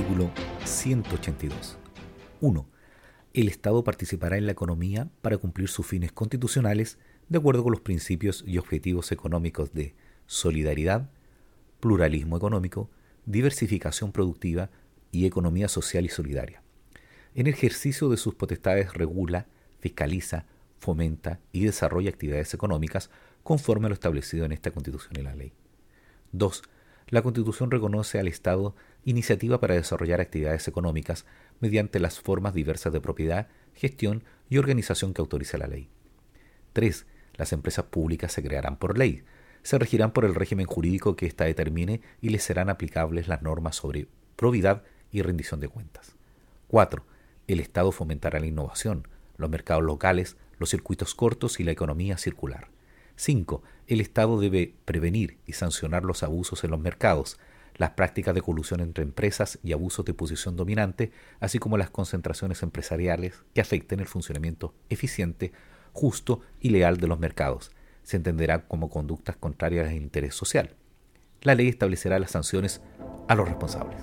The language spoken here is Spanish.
Artículo 182. 1. El Estado participará en la economía para cumplir sus fines constitucionales de acuerdo con los principios y objetivos económicos de solidaridad, pluralismo económico, diversificación productiva y economía social y solidaria. En ejercicio de sus potestades regula, fiscaliza, fomenta y desarrolla actividades económicas conforme a lo establecido en esta Constitución y la ley. 2. La Constitución reconoce al Estado iniciativa para desarrollar actividades económicas mediante las formas diversas de propiedad, gestión y organización que autoriza la ley. 3. Las empresas públicas se crearán por ley, se regirán por el régimen jurídico que ésta determine y les serán aplicables las normas sobre probidad y rendición de cuentas. 4. El Estado fomentará la innovación, los mercados locales, los circuitos cortos y la economía circular. 5. El Estado debe prevenir y sancionar los abusos en los mercados, las prácticas de colusión entre empresas y abusos de posición dominante, así como las concentraciones empresariales que afecten el funcionamiento eficiente, justo y leal de los mercados, se entenderá como conductas contrarias al interés social. La ley establecerá las sanciones a los responsables.